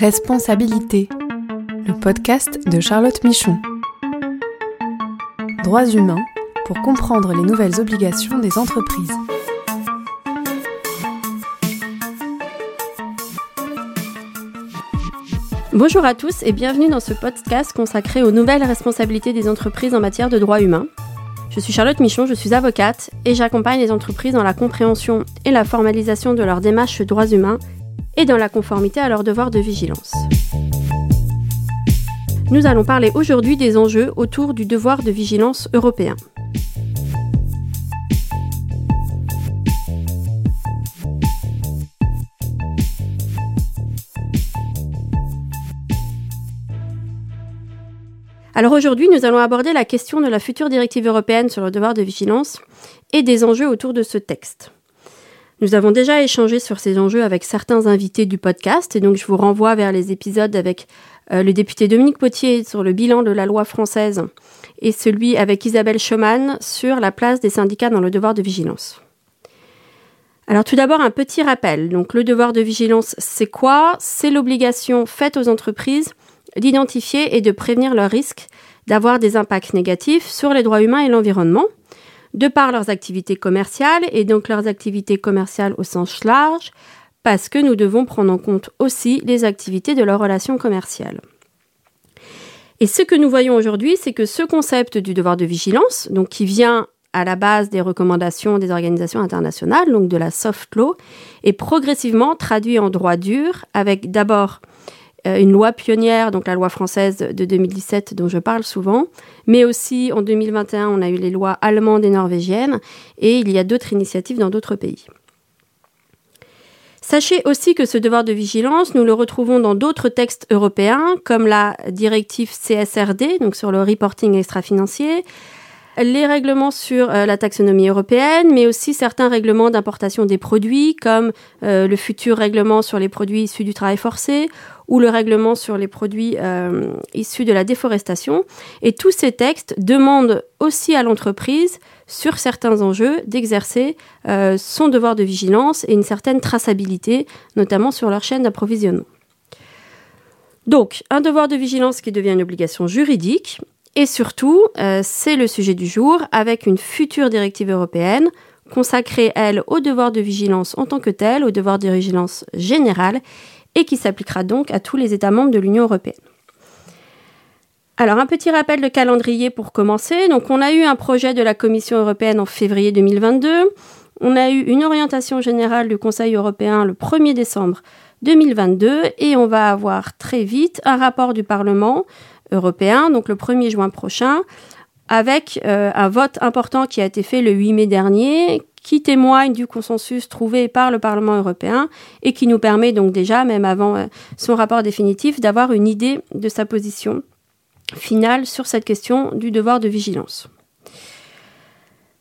Responsabilité, le podcast de Charlotte Michon. Droits humains pour comprendre les nouvelles obligations des entreprises. Bonjour à tous et bienvenue dans ce podcast consacré aux nouvelles responsabilités des entreprises en matière de droits humains. Je suis Charlotte Michon, je suis avocate et j'accompagne les entreprises dans la compréhension et la formalisation de leurs démarches droits humains et dans la conformité à leurs devoirs de vigilance. Nous allons parler aujourd'hui des enjeux autour du devoir de vigilance européen. Alors aujourd'hui, nous allons aborder la question de la future directive européenne sur le devoir de vigilance et des enjeux autour de ce texte. Nous avons déjà échangé sur ces enjeux avec certains invités du podcast et donc je vous renvoie vers les épisodes avec euh, le député Dominique Potier sur le bilan de la loi française et celui avec Isabelle Schumann sur la place des syndicats dans le devoir de vigilance. Alors tout d'abord un petit rappel. Donc le devoir de vigilance, c'est quoi? C'est l'obligation faite aux entreprises d'identifier et de prévenir leurs risques d'avoir des impacts négatifs sur les droits humains et l'environnement de par leurs activités commerciales et donc leurs activités commerciales au sens large, parce que nous devons prendre en compte aussi les activités de leurs relations commerciales. Et ce que nous voyons aujourd'hui, c'est que ce concept du devoir de vigilance, donc qui vient à la base des recommandations des organisations internationales, donc de la soft law, est progressivement traduit en droit dur, avec d'abord une loi pionnière, donc la loi française de 2017 dont je parle souvent, mais aussi en 2021 on a eu les lois allemandes et norvégiennes, et il y a d'autres initiatives dans d'autres pays. Sachez aussi que ce devoir de vigilance, nous le retrouvons dans d'autres textes européens, comme la directive CSRD, donc sur le reporting extra-financier, les règlements sur euh, la taxonomie européenne, mais aussi certains règlements d'importation des produits, comme euh, le futur règlement sur les produits issus du travail forcé ou le règlement sur les produits euh, issus de la déforestation. Et tous ces textes demandent aussi à l'entreprise, sur certains enjeux, d'exercer son devoir de vigilance et une certaine traçabilité, notamment sur leur chaîne d'approvisionnement. Donc, un devoir de vigilance qui devient une obligation juridique et surtout, euh, c'est le sujet du jour avec une future directive européenne consacrée, elle, au devoir de vigilance en tant que tel, au devoir de vigilance général, et qui s'appliquera donc à tous les États membres de l'Union européenne. Alors, un petit rappel de calendrier pour commencer. Donc, on a eu un projet de la Commission européenne en février 2022. On a eu une orientation générale du Conseil européen le 1er décembre 2022 et on va avoir très vite un rapport du Parlement européen, donc le 1er juin prochain, avec euh, un vote important qui a été fait le 8 mai dernier, qui témoigne du consensus trouvé par le Parlement européen et qui nous permet donc déjà, même avant euh, son rapport définitif, d'avoir une idée de sa position finale sur cette question du devoir de vigilance.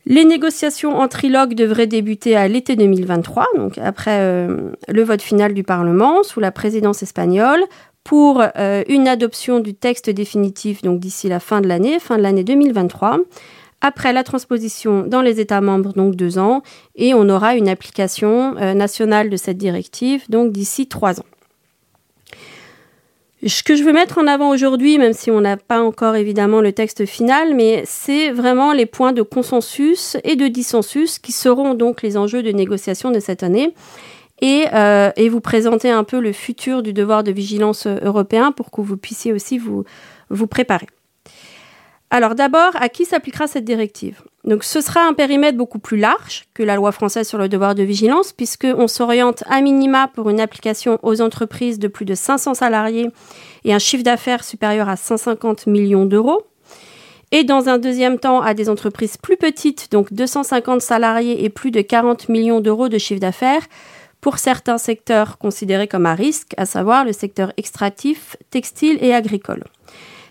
Les négociations en trilogue devraient débuter à l'été 2023, donc après euh, le vote final du Parlement, sous la présidence espagnole, pour euh, une adoption du texte définitif donc d'ici la fin de l'année, fin de l'année 2023. Après la transposition dans les États membres, donc deux ans, et on aura une application euh, nationale de cette directive, donc d'ici trois ans. Ce que je veux mettre en avant aujourd'hui, même si on n'a pas encore évidemment le texte final, mais c'est vraiment les points de consensus et de dissensus qui seront donc les enjeux de négociation de cette année euh, et, vous présenter un peu le futur du devoir de vigilance européen pour que vous puissiez aussi vous, vous préparer. Alors d'abord, à qui s'appliquera cette directive? Donc ce sera un périmètre beaucoup plus large que la loi française sur le devoir de vigilance, puisqu'on s'oriente à minima pour une application aux entreprises de plus de 500 salariés et un chiffre d'affaires supérieur à 150 millions d'euros. Et dans un deuxième temps, à des entreprises plus petites, donc 250 salariés et plus de 40 millions d'euros de chiffre d'affaires, pour certains secteurs considérés comme à risque, à savoir le secteur extractif, textile et agricole.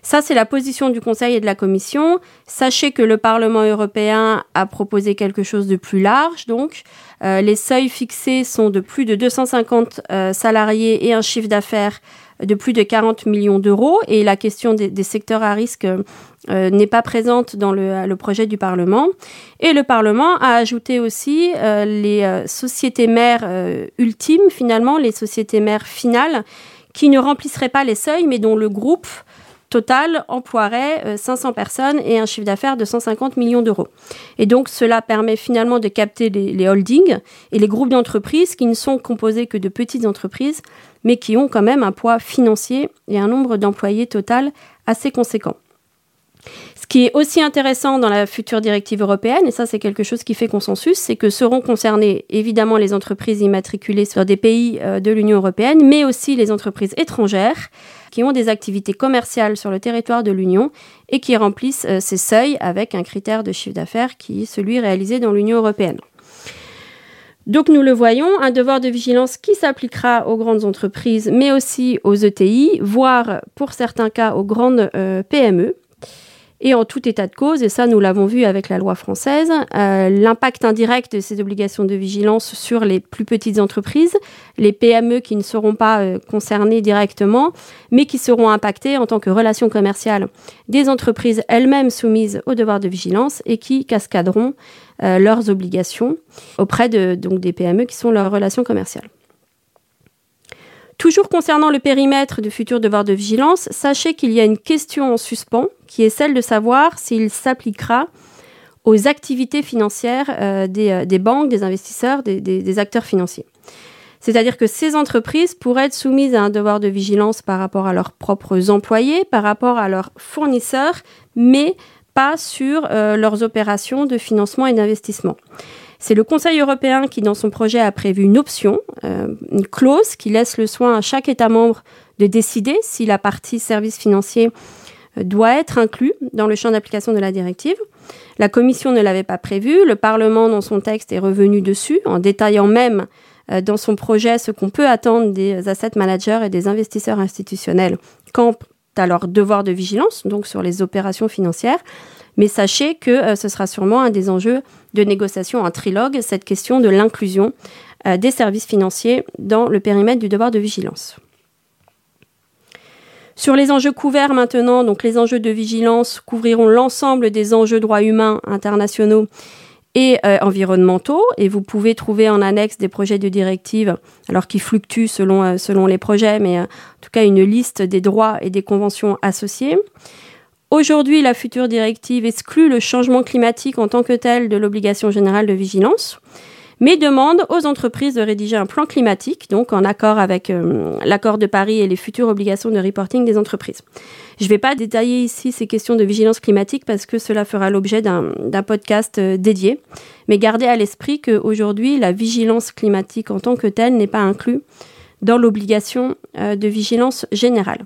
Ça, c'est la position du Conseil et de la Commission. Sachez que le Parlement européen a proposé quelque chose de plus large. Donc, euh, les seuils fixés sont de plus de 250 euh, salariés et un chiffre d'affaires de plus de 40 millions d'euros. Et la question des, secteurs à risque euh, n'est pas présente dans le, projet du Parlement. Et le Parlement a ajouté aussi les sociétés mères ultimes, finalement, les sociétés mères finales, qui ne remplisseraient pas les seuils, mais dont le groupe total emploierait 500 personnes et un chiffre d'affaires de 150 millions d'euros. Et donc cela permet finalement de capter les, les holdings et les groupes d'entreprises qui ne sont composés que de petites entreprises, mais qui ont quand même un poids financier et un nombre d'employés total assez conséquent. Ce qui est aussi intéressant dans la future directive européenne, et ça c'est quelque chose qui fait consensus, c'est que seront concernées évidemment les entreprises immatriculées sur des pays euh, de l'Union européenne, mais aussi les entreprises étrangères qui ont des activités commerciales sur le territoire de l'Union et qui remplissent euh, ces seuils avec un critère de chiffre d'affaires qui est celui réalisé dans l'Union européenne. Donc nous le voyons, un devoir de vigilance qui s'appliquera aux grandes entreprises, mais aussi aux ETI, voire pour certains cas aux grandes euh, PME. Et en tout état de cause, et ça nous l'avons vu avec la loi française, euh, l'impact indirect de ces obligations de vigilance sur les plus petites entreprises, les PME qui ne seront pas euh, concernées directement, mais qui seront impactées en tant que relations commerciales des entreprises elles-mêmes soumises au devoir de vigilance et qui cascaderont euh, leurs obligations auprès de, donc, des PME qui sont leurs relations commerciales. Toujours concernant le périmètre du futur devoir de vigilance, sachez qu'il y a une question en suspens qui est celle de savoir s'il s'appliquera aux activités financières euh, euh, des, banques, des investisseurs, des, acteurs financiers. C'est-à-dire que ces entreprises pourraient être soumises à un devoir de vigilance par rapport à leurs propres employés, par rapport à leurs fournisseurs, mais pas sur euh, leurs opérations de financement et d'investissement. C'est le Conseil européen qui, dans son projet, a prévu une option, euh, une clause qui laisse le soin à chaque État membre de décider si la partie services financiers euh, doit être inclus dans le champ d'application de la directive. La Commission ne l'avait pas prévu. Le Parlement, dans son texte, est revenu dessus, en détaillant même euh, dans son projet ce qu'on peut attendre des asset managers et des investisseurs institutionnels quant à leur devoir de vigilance, donc sur les opérations financières. Mais sachez que ce sera sûrement un des enjeux de négociation en trilogue cette question de l'inclusion euh, des services financiers dans le périmètre du devoir de vigilance. Sur les enjeux couverts maintenant, donc les enjeux de vigilance couvriront l'ensemble des enjeux droits humains internationaux et euh, environnementaux. Et vous pouvez trouver en annexe des projets de directive, alors qui fluctuent selon, euh, selon les projets, mais en tout cas une liste des droits et des conventions associées. Aujourd'hui, la future directive exclut le changement climatique en tant que tel de l'obligation générale de vigilance, mais demande aux entreprises de rédiger un plan climatique, donc en accord avec euh, l'accord de Paris et les futures obligations de reporting des entreprises. Je ne vais pas détailler ici ces questions de vigilance climatique parce que cela fera l'objet d'un podcast euh, dédié, mais gardez à l'esprit qu'aujourd'hui, la vigilance climatique en tant que telle n'est pas inclue dans l'obligation euh, de vigilance générale.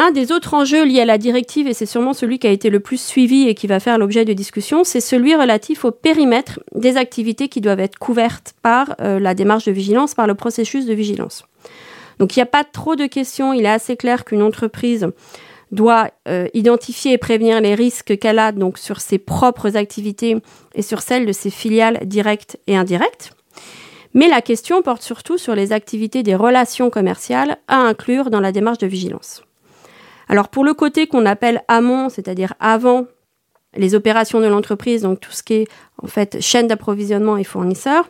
Un des autres enjeux liés à la directive, et c'est sûrement celui qui a été le plus suivi et qui va faire l'objet de discussion, c'est celui relatif au périmètre des activités qui doivent être couvertes par euh, la démarche de vigilance, par le processus de vigilance. Donc il n'y a pas trop de questions, il est assez clair qu'une entreprise doit euh, identifier et prévenir les risques qu'elle a donc sur ses propres activités et sur celles de ses filiales directes et indirectes. Mais la question porte surtout sur les activités des relations commerciales à inclure dans la démarche de vigilance. Alors pour le côté qu'on appelle amont, c'est-à-dire avant les opérations de l'entreprise, donc tout ce qui est en fait chaîne d'approvisionnement et fournisseurs,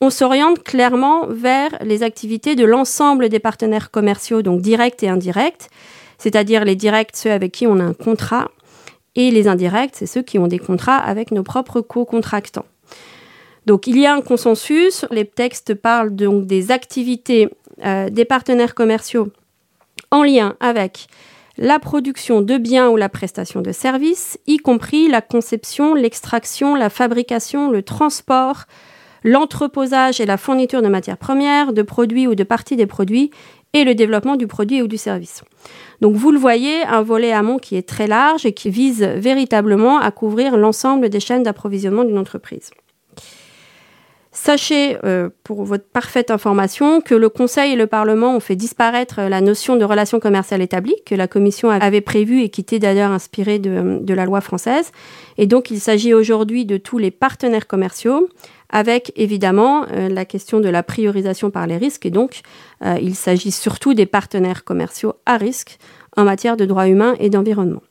on s'oriente clairement vers les activités de l'ensemble des partenaires commerciaux, donc directs et indirects, c'est-à-dire les directs, ceux avec qui on a un contrat, et les indirects, c'est ceux qui ont des contrats avec nos propres co-contractants. Donc il y a un consensus, les textes parlent donc des activités euh, des partenaires commerciaux en lien avec la production de biens ou la prestation de services, y compris la conception, l'extraction, la fabrication, le transport, l'entreposage et la fourniture de matières premières, de produits ou de parties des produits, et le développement du produit ou du service. Donc vous le voyez, un volet amont qui est très large et qui vise véritablement à couvrir l'ensemble des chaînes d'approvisionnement d'une entreprise. Sachez, euh, pour votre parfaite information, que le Conseil et le Parlement ont fait disparaître la notion de relation commerciale établie que la Commission avait prévue et qui était d'ailleurs inspirée de, la loi française. Et donc, il s'agit aujourd'hui de tous les partenaires commerciaux, avec évidemment euh, la question de la priorisation par les risques. Et donc, euh, il s'agit surtout des partenaires commerciaux à risque en matière de droits humains et d'environnement.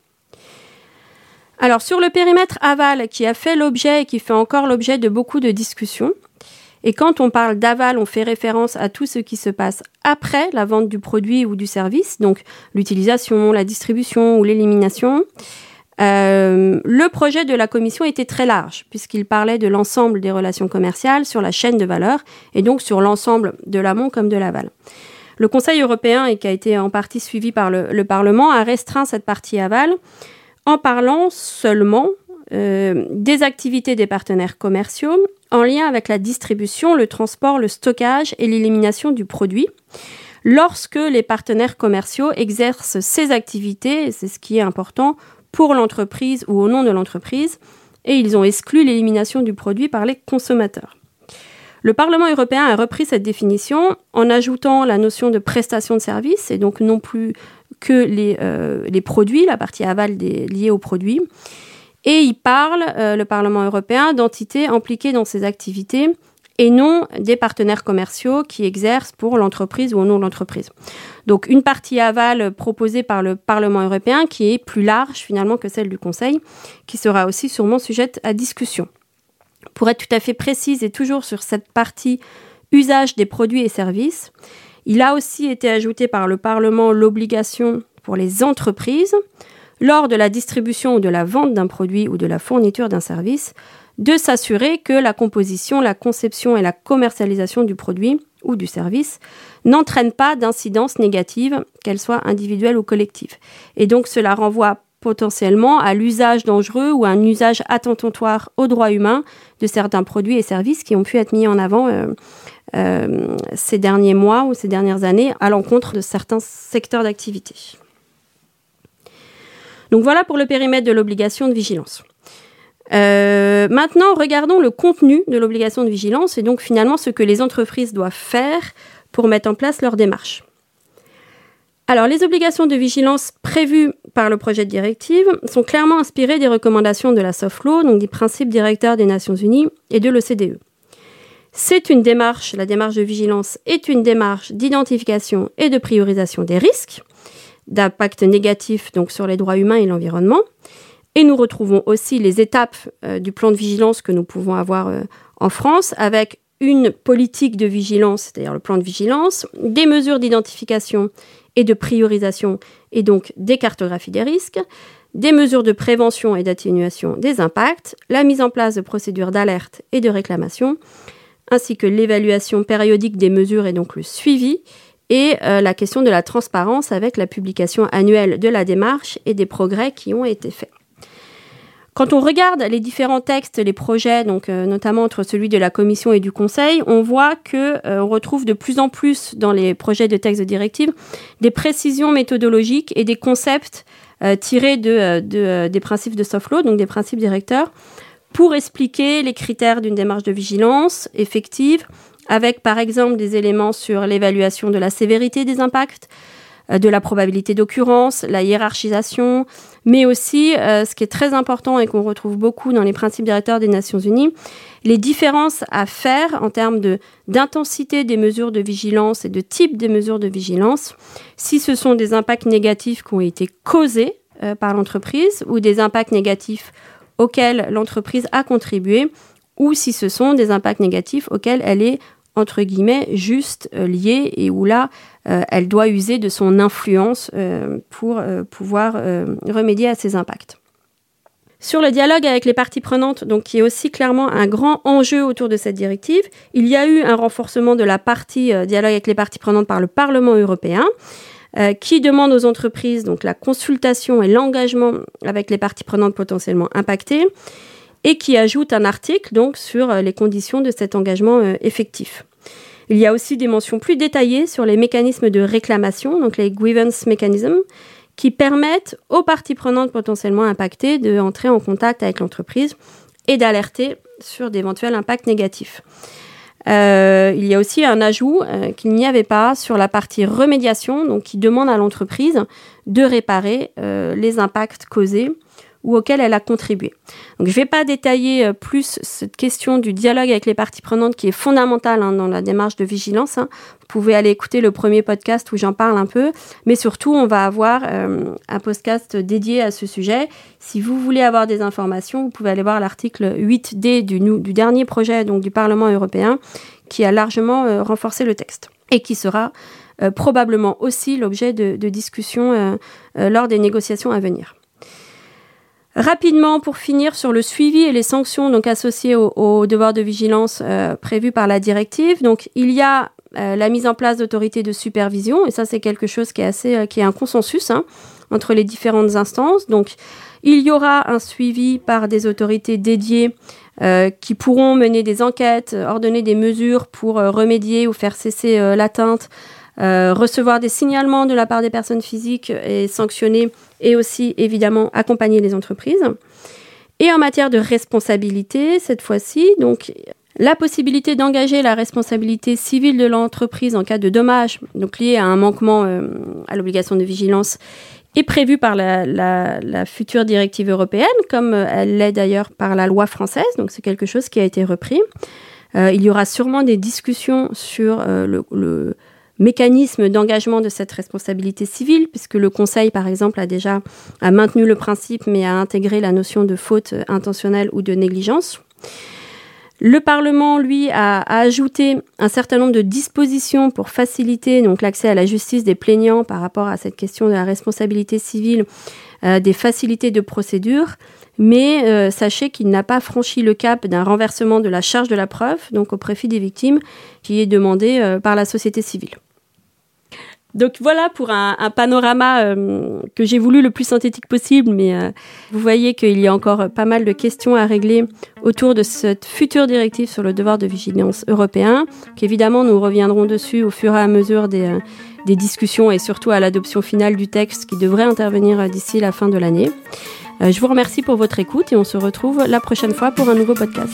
Alors, sur le périmètre aval qui a fait l'objet et qui fait encore l'objet de beaucoup de discussions, Et quand on parle d'aval, on fait référence à tout ce qui se passe après la vente du produit ou du service, donc l'utilisation, la distribution ou l'élimination. Euh, le projet de la Commission était très large, puisqu'il parlait de l'ensemble des relations commerciales sur la chaîne de valeur, et donc sur l'ensemble de l'amont comme de l'aval. Le Conseil européen, et qui a été en partie suivi par le, Parlement, a restreint cette partie aval en parlant seulement euh, des activités des partenaires commerciaux en lien avec la distribution, le transport, le stockage et l'élimination du produit. Lorsque les partenaires commerciaux exercent ces activités, c'est ce qui est important, pour l'entreprise ou au nom de l'entreprise, et ils ont exclu l'élimination du produit par les consommateurs. Le Parlement européen a repris cette définition en ajoutant la notion de prestation de service, et donc non plus que les, euh, produits, la partie aval liée aux produits. Et il parle, euh, le Parlement européen, d'entités impliquées dans ces activités et non des partenaires commerciaux qui exercent pour l'entreprise ou au nom de l'entreprise. Donc une partie aval proposée par le Parlement européen qui est plus large finalement que celle du Conseil, qui sera aussi sûrement sujette à discussion. Pour être tout à fait précise et toujours sur cette partie usage des produits et services, il a aussi été ajouté par le Parlement l'obligation pour les entreprises, lors de la distribution ou de la vente d'un produit ou de la fourniture d'un service, de s'assurer que la composition, la conception et la commercialisation du produit ou du service n'entraînent pas d'incidence négative, qu'elles soient individuelles ou collectives. Et donc cela renvoie potentiellement à l'usage dangereux ou à un usage attentatoire aux droits humains de certains produits et services qui ont pu être mis en avant euh, euh, ces derniers mois ou ces dernières années à l'encontre de certains secteurs d'activité. Donc voilà pour le périmètre de l'obligation de vigilance. Euh, maintenant, regardons le contenu de l'obligation de vigilance et donc finalement ce que les entreprises doivent faire pour mettre en place leur démarche. Alors, les obligations de vigilance prévues par le projet de directive sont clairement inspirées des recommandations de la soft law, donc des principes directeurs des Nations Unies et de l'OCDE. C'est une démarche, la démarche de vigilance est une démarche d'identification et de priorisation des risques, d'impact négatif sur les droits humains et l'environnement, et nous retrouvons aussi les étapes euh, du plan de vigilance que nous pouvons avoir euh, en France avec une politique de vigilance, c'est-à-dire le plan de vigilance, des mesures d'identification et de priorisation et donc des cartographies des risques, des mesures de prévention et d'atténuation des impacts, la mise en place de procédures d'alerte et de réclamation, ainsi que l'évaluation périodique des mesures et donc le suivi, et euh, la question de la transparence avec la publication annuelle de la démarche et des progrès qui ont été faits. Quand on regarde les différents textes, les projets, euh, notamment entre celui de la Commission et du Conseil, on voit que euh, on retrouve de plus en plus dans les projets de textes de directive des précisions méthodologiques et des concepts tirés de, des principes de soft law, donc des principes directeurs, pour expliquer les critères d'une démarche de vigilance effective, avec par exemple des éléments sur l'évaluation de la sévérité des impacts, euh, de la probabilité d'occurrence, la hiérarchisation, mais aussi, euh, ce qui est très important et qu'on retrouve beaucoup dans les principes directeurs des Nations Unies, les différences à faire en termes d'intensité des mesures de vigilance et de type des mesures de vigilance, si ce sont des impacts négatifs qui ont été causés euh, par l'entreprise ou des impacts négatifs auxquels l'entreprise a contribué, ou si ce sont des impacts négatifs auxquels elle est entre guillemets juste liée et où là euh, elle doit user de son influence euh, pour euh, pouvoir remédier à ces impacts. Sur le dialogue avec les parties prenantes, donc qui est aussi clairement un grand enjeu autour de cette directive, il y a eu un renforcement de la partie dialogue avec les parties prenantes par le Parlement européen, qui demande aux entreprises la consultation et l'engagement avec les parties prenantes potentiellement impactées, et qui ajoute un article sur les conditions de cet engagement effectif. Il y a aussi des mentions plus détaillées sur les mécanismes de réclamation, donc les grievance mechanisms, qui permettent aux parties prenantes potentiellement impactées d'entrer en contact avec l'entreprise et d'alerter sur d'éventuels impacts négatifs. Euh, il y a aussi un ajout euh, qu'il n'y avait pas sur la partie remédiation, donc qui demande à l'entreprise de réparer euh, les impacts causés ou auquel elle a contribué. Donc, je ne vais pas détailler euh, plus cette question du dialogue avec les parties prenantes qui est fondamentale hein, dans la démarche de vigilance. Hein. Vous pouvez aller écouter le premier podcast où j'en parle un peu, mais surtout, on va avoir euh, un podcast dédié à ce sujet. Si vous voulez avoir des informations, vous pouvez aller voir l'article 8D du, dernier projet donc, du Parlement européen qui a largement renforcé le texte et qui sera probablement aussi l'objet de discussions lors des négociations à venir. Rapidement, pour finir sur le suivi et les sanctions donc associées au, au devoir de vigilance euh, prévu par la directive. Donc, il y a euh, la mise en place d'autorités de supervision, et ça, c'est quelque chose qui est assez, euh, qui est un consensus hein, entre les différentes instances. Donc, il y aura un suivi par des autorités dédiées qui pourront mener des enquêtes, ordonner des mesures pour remédier ou faire cesser l'atteinte euh, recevoir des signalements de la part des personnes physiques et sanctionner, et aussi évidemment accompagner les entreprises. Et en matière de responsabilité, cette fois-ci, donc la possibilité d'engager la responsabilité civile de l'entreprise en cas de dommage, donc lié à un manquement euh, à l'obligation de vigilance, est prévue par la, future directive européenne, comme elle l'est d'ailleurs par la loi française. Donc c'est quelque chose qui a été repris. Euh, il y aura sûrement des discussions sur euh, le, mécanisme d'engagement de cette responsabilité civile, puisque le Conseil, par exemple, a déjà a maintenu le principe, mais a intégré la notion de faute intentionnelle ou de négligence. Le Parlement, lui, a, ajouté un certain nombre de dispositions pour faciliter donc l'accès à la justice des plaignants par rapport à cette question de la responsabilité civile, euh, des facilités de procédure. Mais euh, sachez qu'il n'a pas franchi le cap d'un renversement de la charge de la preuve, donc au profit des victimes, qui est demandé euh, par la société civile. Donc voilà pour un, panorama euh, que j'ai voulu le plus synthétique possible, mais euh, vous voyez qu'il y a encore pas mal de questions à régler autour de cette future directive sur le devoir de vigilance européen, qu'évidemment nous reviendrons dessus au fur et à mesure des, euh, des discussions et surtout à l'adoption finale du texte qui devrait intervenir d'ici la fin de l'année. je vous remercie pour votre écoute et on se retrouve la prochaine fois pour un nouveau podcast.